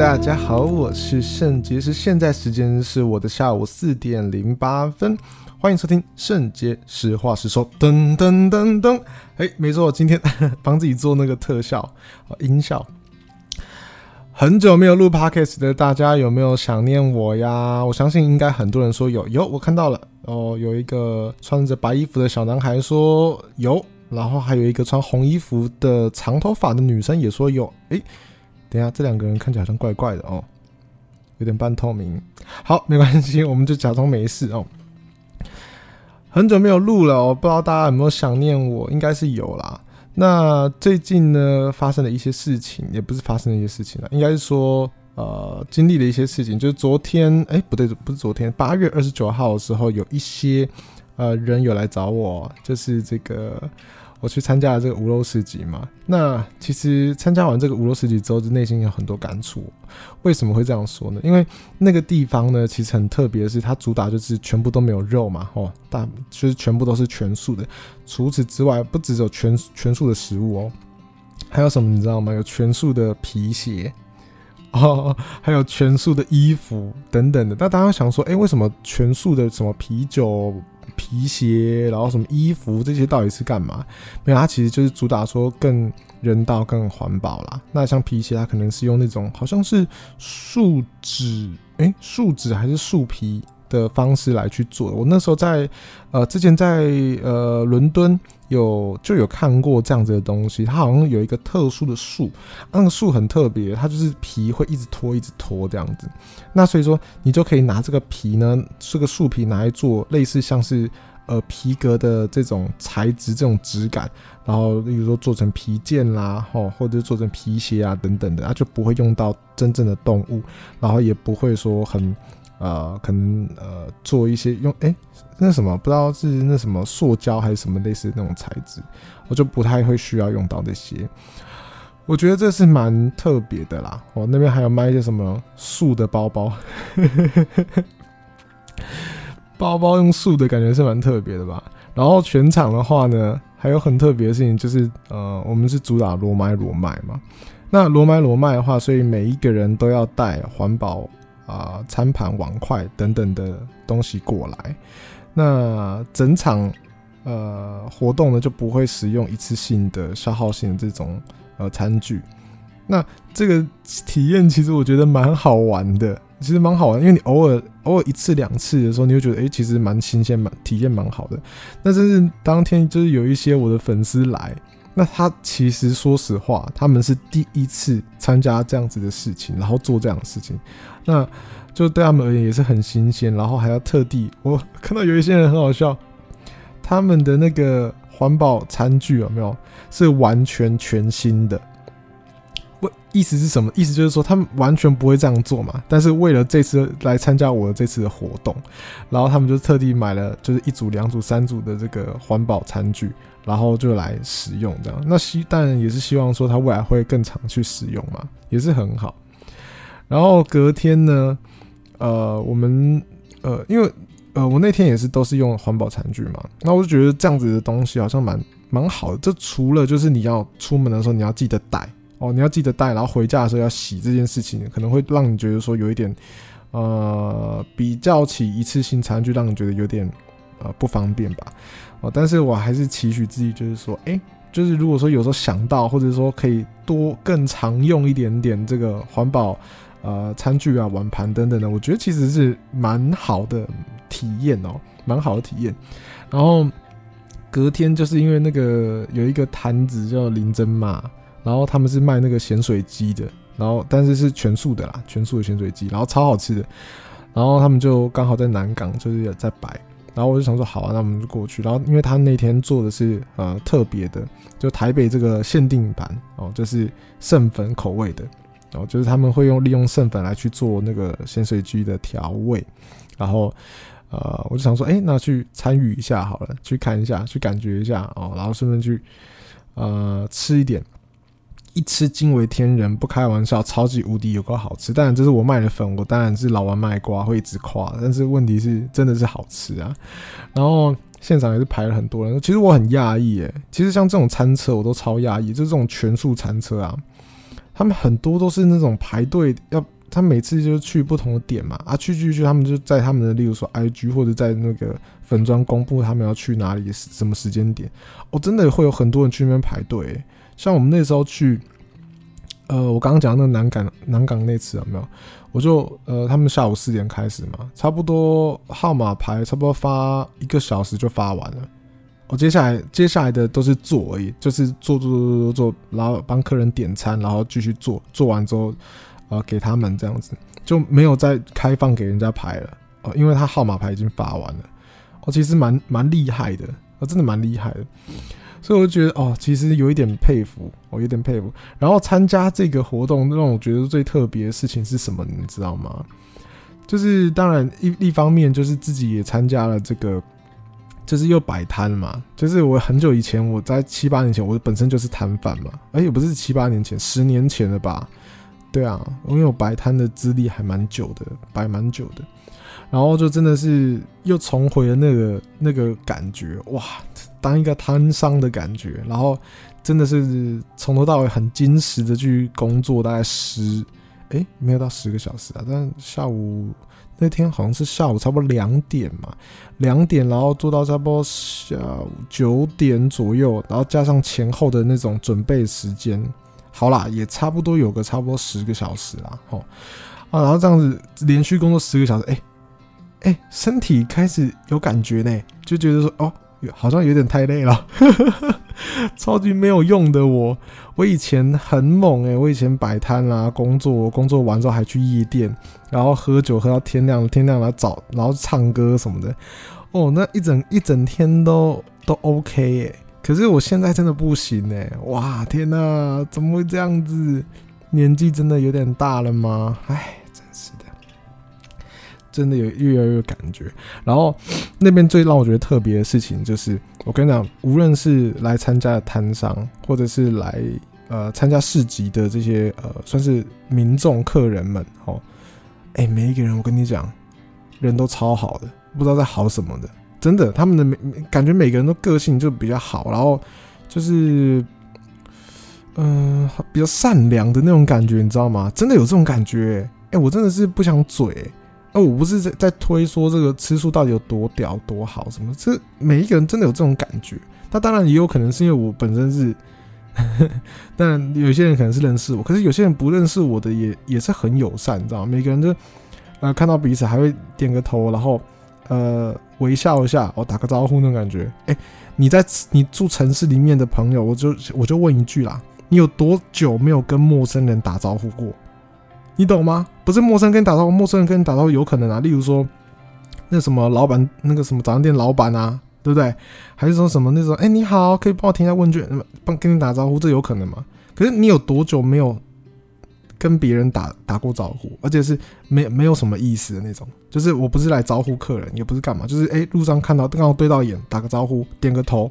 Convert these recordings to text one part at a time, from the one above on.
大家好，我是圣杰是，现在时间是我的下午四点零八分，欢迎收听圣杰实话实说。噔噔噔噔，哎，没错，我今天 帮自己做那个特效音效。很久没有录 podcast 的大家有没有想念我呀？我相信应该很多人说有，有，我看到了哦，有一个穿着白衣服的小男孩说有，然后还有一个穿红衣服的长头发的女生也说有。诶，等一下，这两个人看起来好像怪怪的哦，有点半透明。好，没关系，我们就假装没事哦。很久没有录了哦，不知道大家有没有想念我？应该是有啦。那最近呢，发生了一些事情，也不是发生了一些事情了，应该是说，呃，经历了一些事情。就是昨天，哎、不对，不是昨天，八月二十九号的时候，有一些呃人有来找我，就是这个。我去参加了这个无肉市集嘛，那其实参加完这个无肉市集之后，就内心有很多感触。为什么会这样说呢？因为那个地方呢，其实很特别是，它主打就是全部都没有肉嘛，哦，大就是全部都是全素的。除此之外，不只有全全素的食物哦，还有什么你知道吗？有全素的皮鞋 哦，还有全素的衣服等等的。那大家想说，哎，为什么全素的什么啤酒？皮鞋，然后什么衣服这些到底是干嘛？没有，它其实就是主打说更人道、更环保啦。那像皮鞋，它可能是用那种好像是树脂，诶，树脂还是树皮的方式来去做。我那时候在呃之前在呃伦敦有就有看过这样子的东西，它好像有一个特殊的树，那个树很特别，它就是皮会一直脱一直脱这样子。那所以说你就可以拿这个皮呢，这个树皮拿来做类似像是呃皮革的这种材质这种质感，然后例如说做成皮件啦，吼或者做成皮鞋啊等等的，它就不会用到真正的动物，然后也不会说很。呃，可能呃做一些用哎、那什么不知道是那什么塑胶还是什么类似那种材质，我就不太会需要用到这些。我觉得这是蛮特别的啦。我那边还有卖一些什么树的包包，包包用树的感觉是蛮特别的吧。然后全场的话呢，还有很特别的事情就是呃，我们是主打罗麦罗麦嘛。那罗麦罗麦的话，所以每一个人都要带环保。啊，餐盘、碗筷等等的东西过来，那整场呃活动呢就不会使用一次性的消耗性的这种呃餐具。那这个体验其实我觉得蛮好玩的，其实蛮好玩，因为你偶尔偶尔一次两次的时候，你会觉得诶、其实蛮新鲜，蛮体验蛮好的。那真是当天就是有一些我的粉丝来。那他其实说实话，他们是第一次参加这样子的事情，然后做这样的事情，那就对他们而言也是很新鲜，然后还要特地，我看到有一些人很好笑，他们的那个环保餐具有没有是完全全新的？我意思是什么？意思就是说他们完全不会这样做嘛，但是为了这次来参加我这次的活动，然后他们就特地买了就是一组、两组、三组的这个环保餐具。然后就来使用这样，那希但也是希望说他未来会更常去使用嘛，也是很好。然后隔天呢，呃，我们呃，因为呃，我那天也是都是用环保餐具嘛，那我就觉得这样子的东西好像蛮蛮好的。这除了就是你要出门的时候你要记得带哦，你要记得带，然后回家的时候要洗这件事情，可能会让你觉得说有一点呃，比较起一次性餐具，让你觉得有点呃不方便吧。哦，但是我还是期许自己，就是说，哎、就是如果说有时候想到，或者说可以多更常用一点点这个环保呃餐具啊、碗盘等等的，我觉得其实是蛮好的体验哦，蛮好的体验。然后隔天就是因为那个有一个摊子叫林珍嘛，然后他们是卖那个咸水鸡的，然后但是是全素的啦，全素的咸水鸡，然后超好吃的。然后他们就刚好在南港，就是有在摆。然后我就想说，好啊，那我们就过去。然后，因为他那天做的是呃特别的，就台北这个限定版哦，就是圣粉口味的哦，就是他们会用利用圣粉来去做那个咸水鸡的调味。然后呃，我就想说，哎，那去参与一下好了，去看一下，去感觉一下哦，然后顺便去呃吃一点。一吃惊为天人，不开玩笑，超级无敌有够好吃。当然这是我卖的粉，我当然是老王卖瓜，会一直夸。但是问题是，真的是好吃啊。然后现场也是排了很多人，其实我很讶异诶。其实像这种餐车，我都超讶异，就是这种全素餐车啊，他们很多都是那种排队要，他每次就是去不同的点嘛，啊，去去去，他们就在他们的，例如说 IG 或者在那个粉专公布他们要去哪里，什么时间点，哦，真的会有很多人去那边排队。像我们那时候去，呃，我刚刚讲那个南港南港那次有没有？我就呃，他们下午四点开始嘛，差不多号码牌差不多发一个小时就发完了。我接下来接下来的都是做而已，就是做做做做做，然后帮客人点餐，然后继续做，做完之后，呃，给他们这样子就没有再开放给人家排了哦，因为他号码牌已经发完了。哦，其实蛮蛮厉害的，哦，真的蛮厉害的。所以我觉得哦，其实有一点佩服，我有点佩服。然后参加这个活动，让我觉得最特别的事情是什么？你知道吗？就是当然一一方面就是自己也参加了这个。就是又摆摊嘛，就是我很久以前，我在七八年前，我本身就是摊贩嘛，而且不是七八年前，十年前了吧？对啊，因为我摆摊的资历还蛮久的，摆蛮久的，然后就真的是又重回了那个那个感觉，哇，当一个摊商的感觉，然后真的是从头到尾很矜持的去工作，大概十，诶，没有到十个小时啊，但下午。那天好像是下午差不多两点嘛，两点，然后做到差不多下午九点左右，然后加上前后的那种准备时间，好啦，也差不多有个差不多十个小时啦，吼啊，然后这样子连续工作十个小时，哎、欸、哎、身体开始有感觉呢，就觉得说哦。好像有点太累了，超级没有用的我。我以前很猛诶、我以前摆摊啦，工作工作完之后还去夜店，然后喝酒喝到天亮，天亮来找，然后唱歌什么的。哦，那一整一整天都都 OK 诶、可是我现在真的不行诶、哇，天哪，怎么会这样子？年纪真的有点大了吗？唉。真是真的有越来越有感觉，然后 那边最让我觉得特别的事情就是，我跟你讲，无论是来参加的摊商，或者是来呃参加市集的这些呃算是民众客人们哦，哎，每一个人我跟你讲，人都超好的，不知道在好什么的，真的，他们的每感觉每个人都个性就比较好，然后就是嗯、比较善良的那种感觉，你知道吗？真的有这种感觉，哎，我真的是不想嘴。那我不是在在推说这个吃素到底有多屌多好什么？这每一个人真的有这种感觉。那当然也有可能是因为我本身是，但有些人可能是认识我，可是有些人不认识我的也也是很友善，你知道吗？每个人就呃看到彼此还会点个头，然后呃微笑一下，我打个招呼那种感觉。哎，你在你住城市里面的朋友，我就我就问一句啦，你有多久没有跟陌生人打招呼过？你懂吗？不是陌生跟你打招呼，陌生人跟你打招呼有可能啊。例如说，那什么老板，那个什么早餐店老板啊，对不对？还是说什么那种，哎，你好，可以帮我填一下问卷，帮跟你打招呼，这有可能吗？可是你有多久没有跟别人打打过招呼，而且是没没有什么意思的那种？就是我不是来招呼客人，也不是干嘛，就是哎，路上看到刚好对到眼，打个招呼，点个头。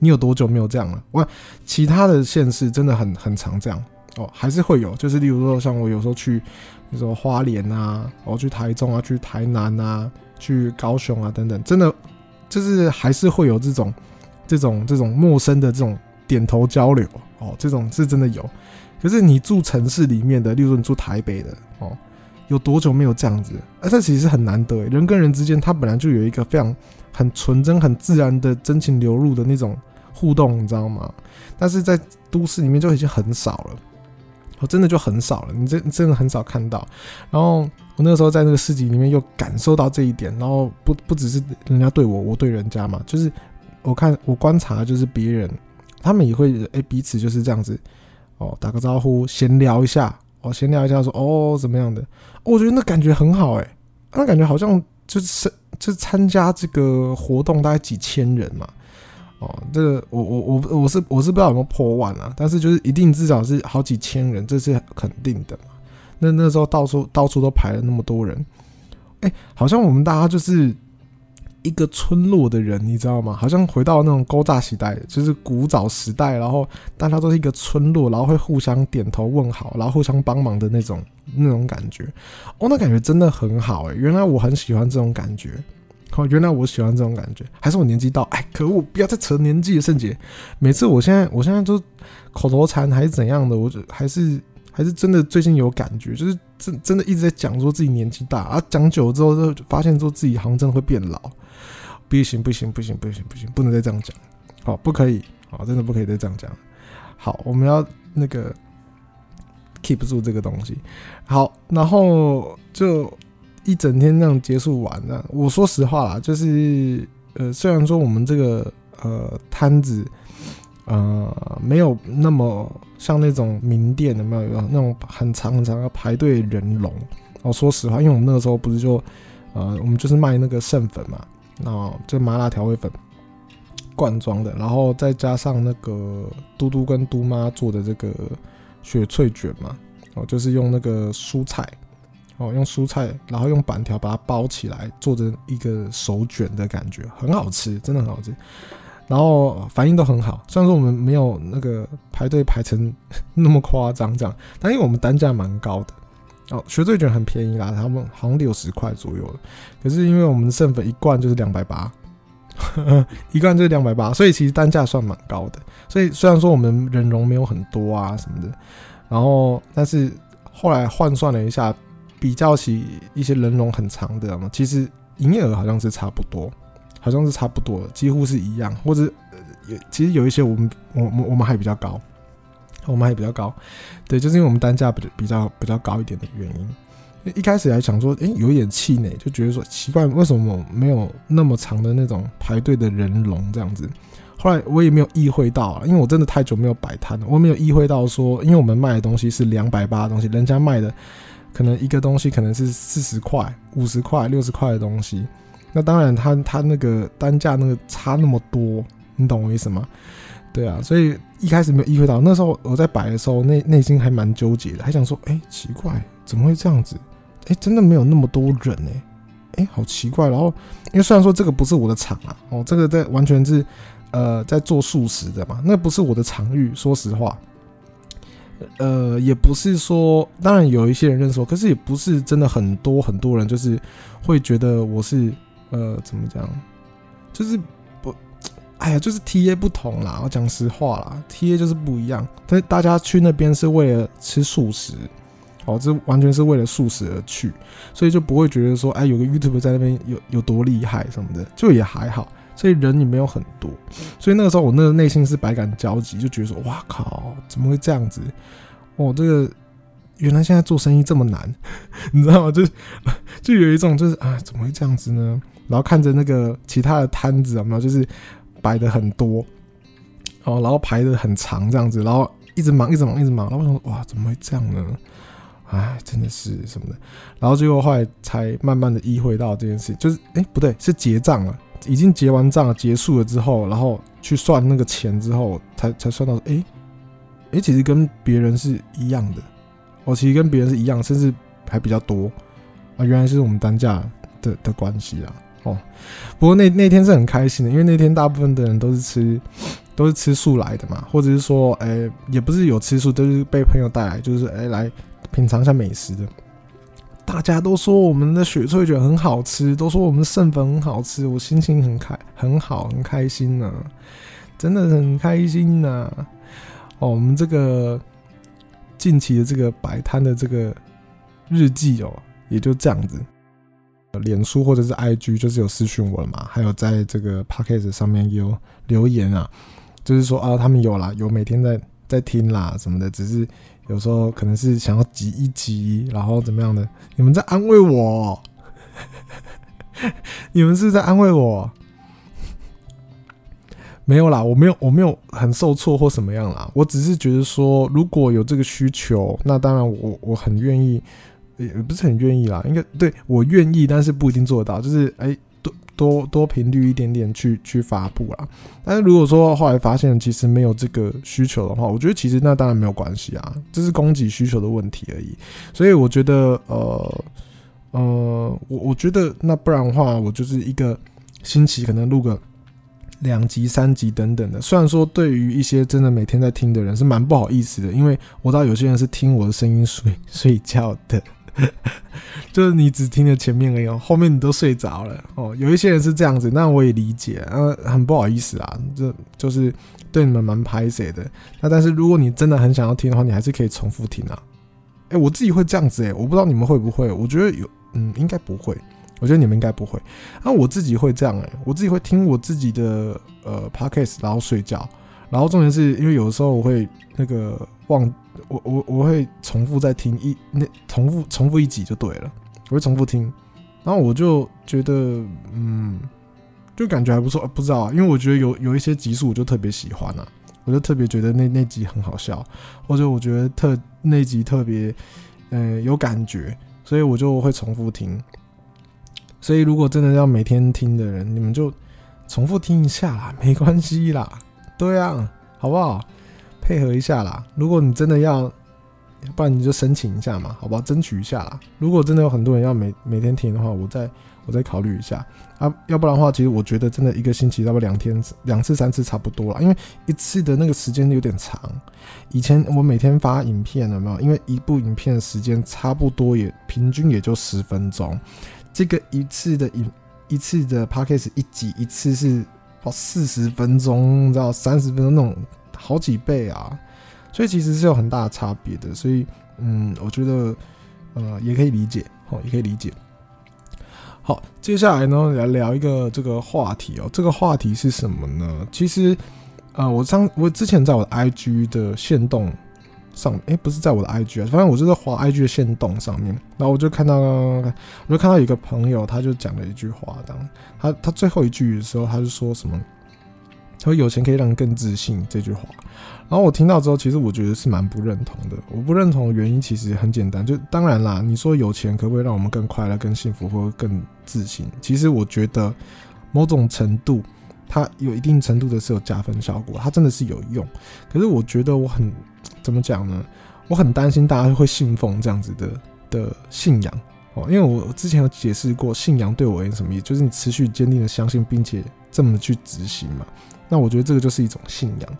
你有多久没有这样了？我其他的县市真的很很常这样。哦，还是会有，就是例如说，像我有时候去，比如说花莲啊，我去台中啊，去台南啊，去高雄啊等等，真的就是还是会有这种、这种、这种陌生的这种点头交流哦，这种是真的有。可是你住城市里面的，例如你住台北的哦，有多久没有这样子？而这其实很难得，人跟人之间他本来就有一个非常很纯真、很自然的真情流露的那种互动，你知道吗？但是在都市里面就已经很少了。我真的就很少了，你真真的很少看到。然后我那个时候在那个市集里面又感受到这一点，然后不不只是人家对我，我对人家嘛，就是我看我观察就是别人，他们也会哎、彼此就是这样子哦，打个招呼，闲聊一下，哦闲聊一下说哦怎么样的，我觉得那感觉很好哎、那感觉好像就是就参加这个活动大概几千人嘛。哦，这个我我我我是我是不知道有没有破万啊，但是就是一定至少是好几千人，这是肯定的嘛。那那时候到处到处都排了那么多人，哎，好像我们大家就是一个村落的人，你知道吗？好像回到那种古早时代，就是古早时代，然后大家都是一个村落，然后会互相点头问好，然后互相帮忙的那种那种感觉。哦，那感觉真的很好哎，原来我很喜欢这种感觉。哦，原来我喜欢这种感觉，还是我年纪到？哎，可恶！不要再扯年纪的，圣洁。每次我现在，我现在都口头禅还是怎样的，我就还是还是真的最近有感觉，就是真真的一直在讲说自己年纪大啊，讲久了之后就发现说自己好像真的会变老，不行不行不行不行不行，不能再这样讲，好，不可以，好，真的不可以再这样讲。好，我们要那个 keep 住这个东西。好，然后就一整天这样结束完了。我说实话啦，就是呃，虽然说我们这个呃摊子。呃，没有那么像那种名店的，没有有那种很长很长的排队人龙。哦，说实话，因为我们那个时候不是就，呃，我们就是卖那个剩粉嘛，然后就麻辣调味粉罐装的，然后再加上那个嘟嘟跟嘟妈做的这个雪脆卷嘛，哦，就是用那个蔬菜，哦，用蔬菜，然后用板条把它包起来，做成一个手卷的感觉，很好吃，真的很好吃。然后反应都很好，虽然说我们没有那个排队排成 那么夸张这样，但因为我们单价蛮高的哦，雪脆卷很便宜啦，他们好像六十块左右，可是因为我们的圣粉一罐就是两百八，一罐就是两百八，所以其实单价算蛮高的。所以虽然说我们人龙没有很多啊什么的，然后但是后来换算了一下，比较起一些人龙很长的嘛，其实营业额好像是差不多。好像是差不多，几乎是一样，或者有其实有一些我们我我我们还比较高，我们还比较高，对，就是因为我们单价比比较比较高一点的原因。一开始还想说，哎、有一点气馁，就觉得说奇怪，为什么没有那么长的那种排队的人龙这样子？后来我也没有意会到啊，因为我真的太久没有摆摊了，我没有意会到说，因为我们卖的东西是两百八的东西，人家卖的可能一个东西可能是四十块、五十块、六十块的东西。那当然他，他他那个单价那个差那么多，你懂我意思吗？对啊，所以一开始没有意会到。那时候我在摆的时候，内内心还蛮纠结的，还想说，哎、奇怪，怎么会这样子？哎、真的没有那么多人哎、欸，哎、好奇怪。然后，因为虽然说这个不是我的场啊，哦，这个在完全是呃在做素食的嘛，那不是我的场域。说实话，呃，也不是说，当然有一些人认识我，可是也不是真的很多很多人，就是会觉得我是。呃，怎么讲？就是不，哎呀，就是 TA 不同啦。我讲实话啦，TA 就是不一样。但是大家去那边是为了吃素食，哦，这完全是为了素食而去，所以就不会觉得说，哎，有个 YouTube 在那边有有多厉害什么的，就也还好。所以人也没有很多，所以那个时候我那个内心是百感交集，就觉得说，哇靠，怎么会这样子？哦，这个。原来现在做生意这么难，你知道吗？就就有一种就是啊，怎么会这样子呢？然后看着那个其他的摊子有没有，就是摆的很多，哦，然后排的很长这样子，然后一直忙，一直忙，一直忙。然后我想说，哇，怎么会这样呢？哎，真的是什么的。然后最后后来才慢慢的意会到这件事，就是哎，不对，是结账了，已经结完账，结束了之后，然后去算那个钱之后，才才算到，哎，哎，其实跟别人是一样的。我其实跟别人是一样，甚至还比较多啊！原来是我们单价的的关系啊！哦，不过那那天是很开心的，因为那天大部分的人都是吃都是吃素来的嘛，或者是说，哎、也不是有吃素，都是被朋友带来，就是哎、来品尝一下美食的。大家都说我们的雪脆卷很好吃，都说我们的圣粉很好吃，我心情很开很好，很开心呢、啊，真的很开心呐、啊！哦，我们这个。近期的这个摆摊的这个日记哦，也就这样子。脸书或者是 IG 就是有私讯我了嘛，还有在这个 Podcast 上面有留言啊，就是说啊，他们有啦，有每天在在听啦什么的，只是有时候可能是想要挤一挤，然后怎么样的？你们在安慰我，你们是在安慰我。没有啦，我没有，我没有很受挫或什么样啦。我只是觉得说，如果有这个需求，那当然我我很愿意，也不是很愿意啦。应该对我愿意，但是不一定做得到。就是哎，多多频率一点点去去发布啦。但是如果说后来发现其实没有这个需求的话，我觉得其实那当然没有关系啊，这是供给需求的问题而已。所以我觉得呃呃，我我觉得那不然的话，我就是一个星期可能录个。两集、三集等等的，虽然说对于一些真的每天在听的人是蛮不好意思的，因为我知道有些人是听我的声音睡睡觉的，就是你只听了前面而已，后面你都睡着了哦。有一些人是这样子，那我也理解，呃，很不好意思啊，这就是对你们蛮拍谢的。那但是如果你真的很想要听的话，你还是可以重复听啊，哎，我自己会这样子哎，我不知道你们会不会？我觉得有，嗯，应该不会。我觉得你们应该不会。那我自己会这样哎，我自己会听我自己的呃 podcast，然后睡觉。然后重点是因为有的时候我会那个忘，我我我会重复再听一那重复重复一集就对了，我会重复听。然后我就觉得嗯，就感觉还不错。不知道啊，因为我觉得有有一些集数我就特别喜欢啊。我就特别觉得那那集很好笑，或者我觉得特那集特别，呃，有感觉，所以我就会重复听。所以如果真的要每天听的人，你们就重复听一下啦，没关系啦，对啊，好不好？配合一下啦。如果你真的要，不然你就申请一下嘛，好不好？争取一下啦。如果真的有很多人要每每天听的话，我再。我再考虑一下啊，要不然的话，其实我觉得真的一个星期差不两天两次三次差不多了，因为一次的那个时间有点长。以前我每天发影片了没有？因为一部影片的时间差不多也平均也就十分钟，这个一次的影一次的 podcast 一集一次是哦四十分钟，你知道三十分钟那种好几倍啊，所以其实是有很大的差别的。所以嗯，我觉得呃也可以理解哦，也可以理解。好，接下来呢，来聊一个这个话题哦。这个话题是什么呢？其实，呃，我上我之前在我的 IG 的线动上，哎、欸，不是在我的 IG 啊，反正我就在滑 IG 的线动上面，然后我就看到，我就看到一个朋友，他就讲了一句话，当他他最后一句的时候，他就说什么？他说有钱可以让人更自信这句话。然后我听到之后，其实我觉得是蛮不认同的。我不认同的原因其实很简单，就当然啦，你说有钱可不可以让我们更快乐、更幸福或更自信？其实我觉得某种程度，它有一定程度的是有加分效果，它真的是有用。可是我觉得我很怎么讲呢？我很担心大家会信奉这样子的的信仰哦，因为我之前有解释过，信仰对我而言什么意思？就是你持续坚定的相信，并且这么去执行嘛。那我觉得这个就是一种信仰。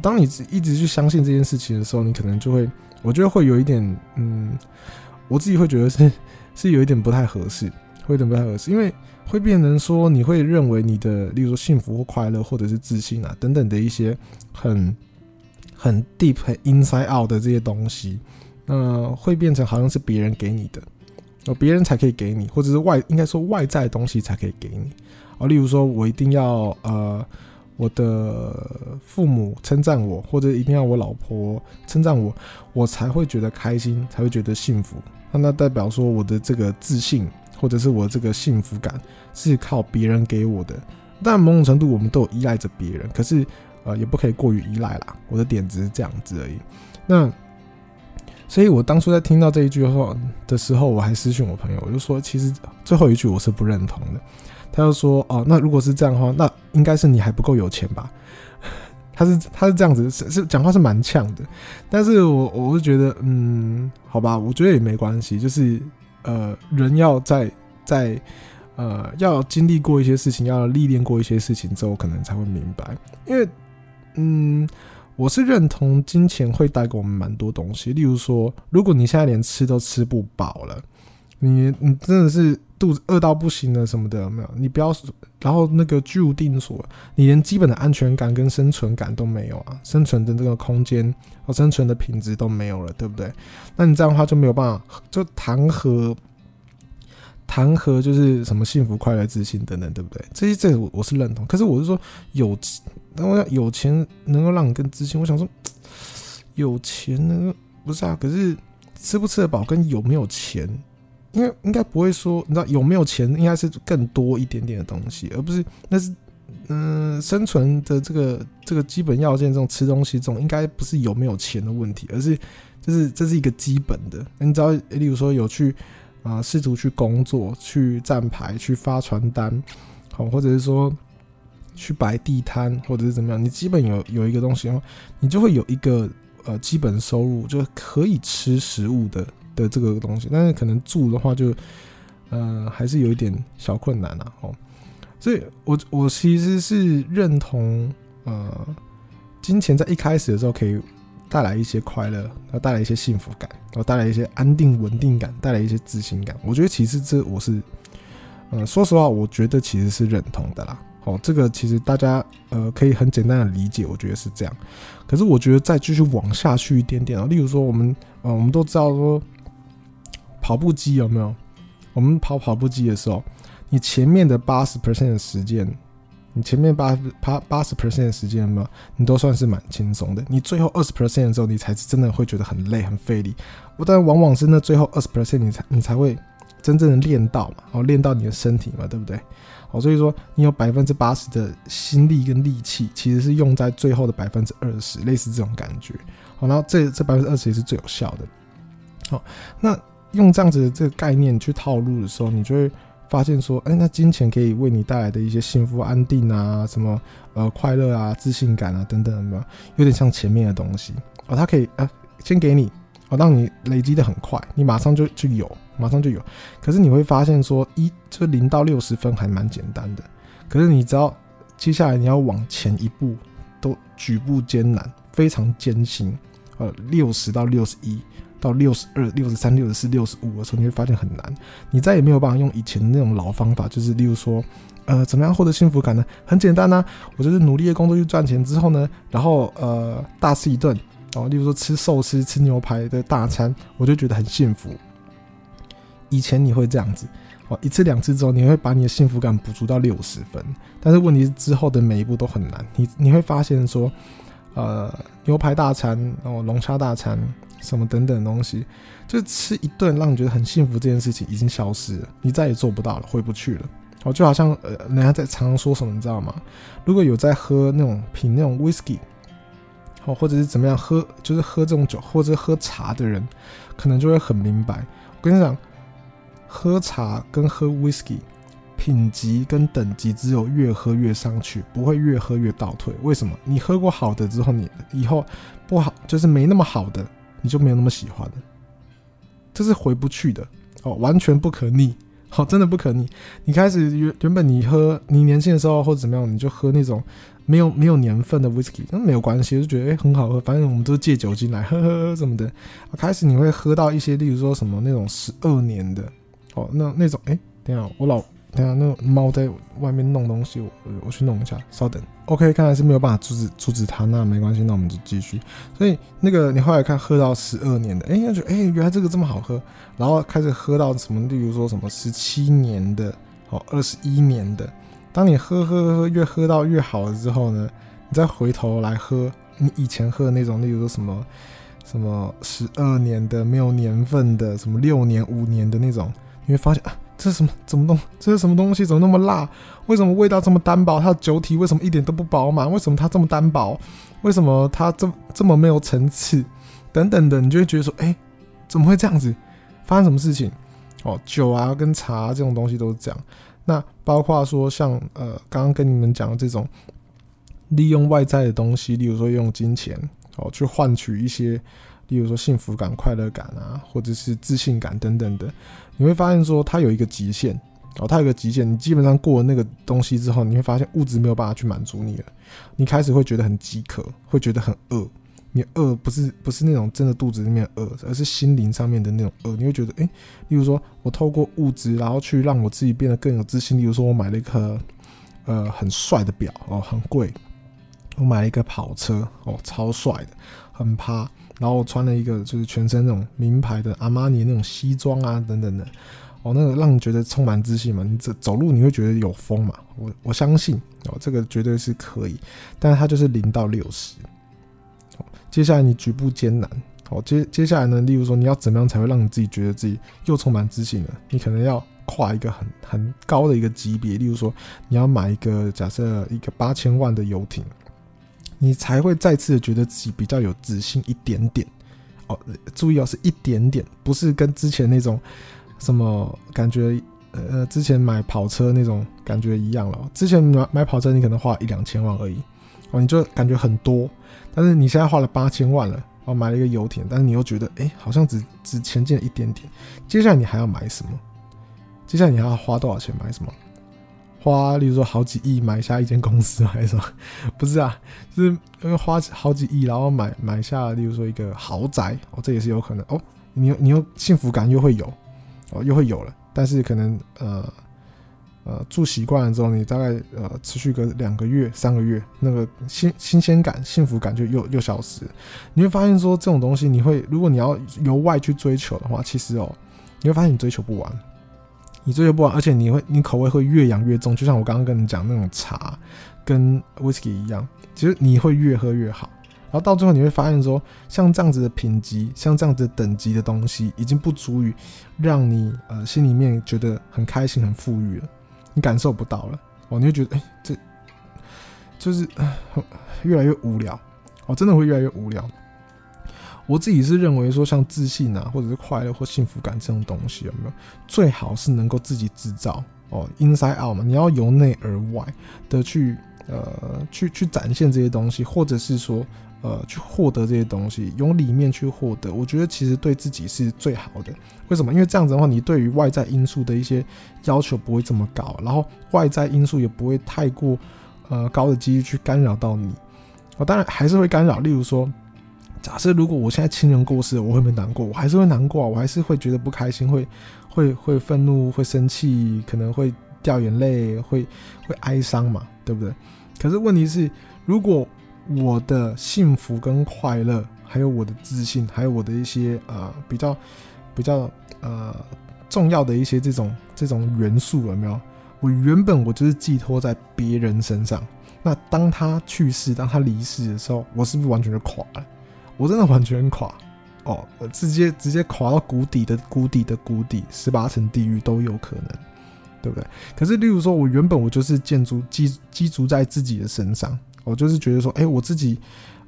当你一直去相信这件事情的时候，你可能就会，我觉得会有一点，嗯，我自己会觉得是 是有一点不太合适，会有点不太合适，因为会变成说你会认为你的，例如说幸福或快乐或者是自信啊等等的一些很很 deep、很 inside out 的这些东西，那会变成好像是别人给你的，哦，别人才可以给你，或者是外应该说外在的东西才可以给你，哦，例如说我一定要呃。我的父母称赞我，或者一定要我老婆称赞我，我才会觉得开心，才会觉得幸福。那那代表说我的这个自信，或者是我这个幸福感是靠别人给我的。但某种程度我们都有依赖着别人，可是呃也不可以过于依赖啦。我的点只是这样子而已。那所以我当初在听到这一句话的时候，我还私讯我朋友，我就说其实最后一句我是不认同的。他就说：“哦，那如果是这样的话，那应该是你还不够有钱吧？” 他是他是这样子，是是讲话是蛮呛的。但是我我是觉得，嗯，好吧，我觉得也没关系。就是呃，人要在在呃要经历过一些事情，要历练过一些事情之后，可能才会明白。因为嗯，我是认同金钱会带给我们蛮多东西。例如说，如果你现在连吃都吃不饱了，你你真的是。肚子饿到不行了什么的有没有？你不要，然后那个居无定所，你连基本的安全感跟生存感都没有啊，生存的这个空间和生存的品质都没有了，对不对？那你这样的话就没有办法，就谈何谈何就是什么幸福、快乐、自信等等，对不对？这些这我我是认同，可是我是说有钱，那我要有钱能够让你更自信，我想说有钱呢不是啊？可是吃不吃得饱跟有没有钱？因为应该不会说，你知道有没有钱，应该是更多一点点的东西，而不是那是嗯、生存的这个这个基本要件，这种吃东西这种应该不是有没有钱的问题，而是就是这是一个基本的。你知道，例如说有去啊试图去工作、去站牌、去发传单，好，或者是说去摆地摊，或者是怎么样，你基本有有一个东西的话，你就会有一个呃基本收入，就可以吃食物的。的这个东西，但是可能住的话就，呃，还是有一点小困难啊。哦，所以我我其实是认同，呃，金钱在一开始的时候可以带来一些快乐，然后带来一些幸福感，然后带来一些安定稳定感，带来一些自信感。我觉得其实这我是，呃，说实话，我觉得其实是认同的啦。哦，这个其实大家呃可以很简单的理解，我觉得是这样。可是我觉得再继续往下去一点点啊，例如说我们呃我们都知道说跑步机有没有？我们跑跑步机的时候，你前面的八十 percent 的时间，你前面八八八十 percent 的时间有没有？你都算是蛮轻松的。你最后二十 percent 的时候，你才是真的会觉得很累很费力。我但往往是那最后二十 percent，你才你才会真正的练到嘛，哦，练到你的身体嘛，对不对？哦，所以说你有百分之八十的心力跟力气，其实是用在最后的百分之二十，类似这种感觉。好，然后这这百分之二十也是最有效的。好，那用这样子的这个概念去套路的时候，你就会发现说，哎，那金钱可以为你带来的一些幸福、安定啊，什么呃快乐啊、自信感啊等等，有有？有点像前面的东西哦，它可以啊，先给你哦，让你累积的很快，你马上就就有。马上就有，可是你会发现说一就零到六十分还蛮简单的，可是你知道接下来你要往前一步都举步艰难，非常艰辛。呃，六十到六十一到六十二、六十三、六十四、六十五的时候，你会发现很难，你再也没有办法用以前的那种老方法，就是例如说，呃，怎么样获得幸福感呢？很简单呢，我就是努力的工作去赚钱之后呢，然后呃大吃一顿哦，例如说吃寿司、吃牛排的大餐，我就觉得很幸福。以前你会这样子，哦，一次两次之后，你会把你的幸福感补足到六十分。但是问题是之后的每一步都很难。你你会发现说，呃，牛排大餐，哦，龙虾大餐，什么等等东西，就吃一顿让你觉得很幸福这件事情已经消失了，你再也做不到了，回不去了。哦，就好像呃，人家在常常说什么，你知道吗？如果有在喝那种品那种 whisky，哦，或者是怎么样喝，就是喝这种酒或者喝茶的人，可能就会很明白。我跟你讲。喝茶跟喝 whisky，品级跟等级只有越喝越上去，不会越喝越倒退。为什么？你喝过好的之后，你以后不好，就是没那么好的，你就没有那么喜欢了。这是回不去的哦，完全不可逆。好，真的不可逆。你开始原原本你喝，你年轻的时候或者怎么样，你就喝那种没有没有年份的 whisky，那没有关系，就觉得诶很好喝。反正我们都是借酒精来喝喝喝什么的。开始你会喝到一些，例如说什么那种十二年的。哦，那那种，哎、欸，等下我老，等下那猫在外面弄东西，我我去弄一下，稍等。OK，看来是没有办法阻止阻止它，那没关系，那我们就继续。所以那个你后来看喝到十二年的，哎、欸，就哎、原来这个这么好喝，然后开始喝到什么，例如说什么十七年的，哦，二十一年的。当你喝喝喝越喝到越好了之后呢，你再回头来喝你以前喝的那种，例如说什么什么十二年的没有年份的，什么六年五年的那种。你会发现啊，这是什么？怎么弄？这是什么东西？怎么那么辣？为什么味道这么单薄？它的酒体为什么一点都不饱满？为什么它这么单薄？为什么它这么这么没有层次？等等的，你就会觉得说，哎，怎么会这样子？发生什么事情？哦，酒啊跟茶这种东西都是这样。那包括说像呃，刚刚跟你们讲的这种利用外在的东西，例如说用金钱哦去换取一些。例如说幸福感、快乐感啊，或者是自信感等等的，你会发现说它有一个极限哦，它有个极限，你基本上过了那个东西之后，你会发现物质没有办法去满足你了，你开始会觉得很饥渴，会觉得很饿。你饿不是不是那种真的肚子里面饿，而是心灵上面的那种饿。你会觉得，诶、例如说我透过物质，然后去让我自己变得更有自信。例如说我买了一颗呃很帅的表哦，很贵，我买了一个跑车哦，超帅的，很趴。然后穿了一个就是全身那种名牌的阿玛尼那种西装啊等等的，哦，那个让你觉得充满自信嘛，你走走路你会觉得有风嘛，我我相信哦，这个绝对是可以，但是它就是零到六十，哦，接下来你举步艰难，哦，接接下来呢，例如说你要怎么样才会让你自己觉得自己又充满自信呢？你可能要跨一个很很高的一个级别，例如说你要买一个假设一个八千万的游艇。你才会再次觉得自己比较有自信一点点哦。注意哦，是一点点，不是跟之前那种什么感觉，呃，之前买跑车那种感觉一样了。之前买买跑车，你可能花一两千万而已哦，你就感觉很多。但是你现在花了八千万了哦，买了一个游艇，但是你又觉得哎，好像只只前进了一点点。接下来你还要买什么？接下来你还要花多少钱买什么？花，例如说好几亿买下一间公司还是什么？不是啊，就是因为花好几亿，然后买买下，例如说一个豪宅哦，这也是有可能哦。你你又幸福感又会有哦，又会有了，但是可能呃呃住习惯了之后，你大概呃持续个两个月、三个月，那个新新鲜感、幸福感就又又消失。你会发现说这种东西，你会如果你要由外去追求的话，其实哦，你会发现你追求不完，你追求不完，而且你会你口味会越养越重。就像我刚刚跟你讲那种茶跟 whisky 一样，其实你会越喝越好。然后到最后你会发现说，像这样子的品级，像这样子等级的东西，已经不足以让你呃心里面觉得很开心、很富裕了。你感受不到了哦，你会觉得哎、这就是 越来越无聊哦，真的会越来越无聊。我自己是认为说，像自信啊，或者是快乐或幸福感这种东西，有没有最好是能够自己制造哦，inside out 嘛，你要由内而外的去呃去去展现这些东西，或者是说。呃，去获得这些东西，用里面去获得，我觉得其实对自己是最好的。为什么？因为这样子的话，你对于外在因素的一些要求不会这么高，然后外在因素也不会太过呃高的几率去干扰到你。我当然还是会干扰，例如说，假设如果我现在亲人过世，我会不会难过？我还是会难过，我还是会觉得不开心，会会会愤怒，会生气，可能会掉眼泪，会会哀伤嘛，对不对？可是问题是，如果我的幸福跟快乐，还有我的自信，还有我的一些呃比较比较呃重要的一些这种这种元素有没有？我原本我就是寄托在别人身上，那当他去世，当他离世的时候，我是不是完全就垮了？我真的完全垮哦，直接直接垮到谷底的谷底的谷底，十八层地狱都有可能，对不对？可是例如说，我原本我就是建筑基基筑在自己的身上。我就是觉得说，哎、我自己，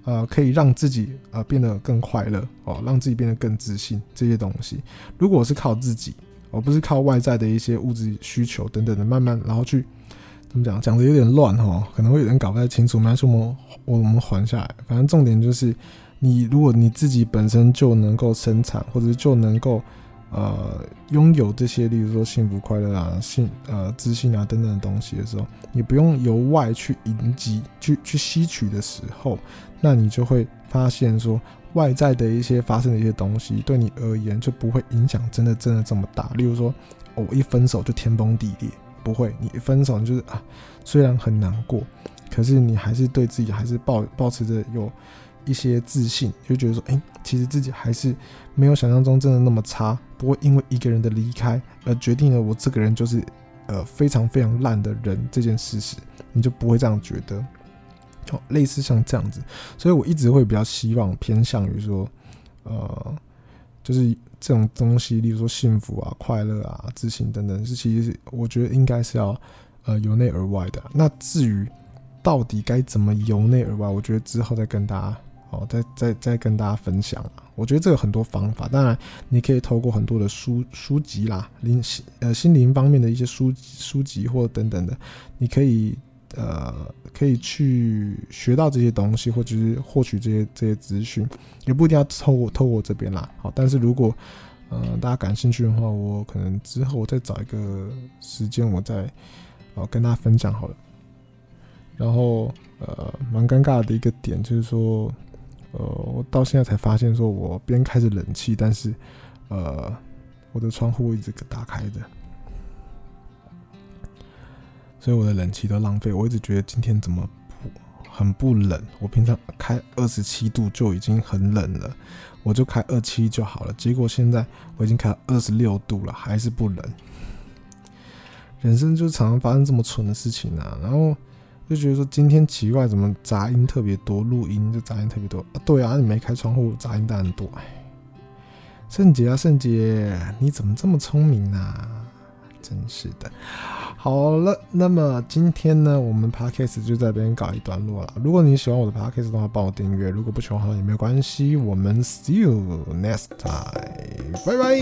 呃，可以让自己呃变得更快乐哦，让自己变得更自信这些东西。如果是靠自己，而不是靠外在的一些物质需求等等的，慢慢然后去怎么讲，讲的有点乱哈，可能会有点搞不太清楚。没关系，我们我们缓下来。反正重点就是，你如果你自己本身就能够生产，或者就能够。呃，拥有这些，例如说幸福、快乐啊、幸呃、自信啊等等的东西的时候，你不用由外去迎击、去去吸取的时候，那你就会发现说，外在的一些发生的一些东西，对你而言就不会影响真的真的这么大。例如说，我一分手就天崩地裂，不会，你一分手你就是啊，虽然很难过，可是你还是对自己还是抱抱持着有。一些自信，就觉得说，哎、其实自己还是没有想象中真的那么差，不会因为一个人的离开而决定了我这个人就是呃非常非常烂的人这件事实，你就不会这样觉得。哦，类似像这样子，所以我一直会比较希望偏向于说，呃，就是这种东西，例如说幸福啊、快乐啊、自信等等，是其实我觉得应该是要呃由内而外的。那至于到底该怎么由内而外，我觉得之后再跟大家。哦，再再再跟大家分享啊！我觉得这有很多方法，当然你可以透过很多的书书籍啦，灵心呃心灵方面的一些书书籍或等等的，你可以呃可以去学到这些东西，或者是获取这些这些资讯，也不一定要透过透过这边啦。好，但是如果呃大家感兴趣的话，我可能之后我再找一个时间，我再哦跟大家分享好了。然后呃蛮尴尬的一个点就是说。呃，我到现在才发现，说我边开着冷气，但是，呃，我的窗户一直打开的，所以我的冷气都浪费。我一直觉得今天怎么不很不冷？我平常开二十七度就已经很冷了，我就开二七就好了。结果现在我已经开二十六度了，还是不冷。人生就常常发生这么蠢的事情啊，然后。就觉得说今天奇怪，怎么杂音特别多？录音就杂音特别多啊！对啊，你没开窗户，杂音当然多。圣杰啊，圣杰，你怎么这么聪明啊？真是的。好了，那么今天呢，我们 podcast 就在别人搞一段落了。如果你喜欢我的 podcast 的话，帮我订阅；如果不喜欢的话，也没有关系。我们 see you next time，拜拜。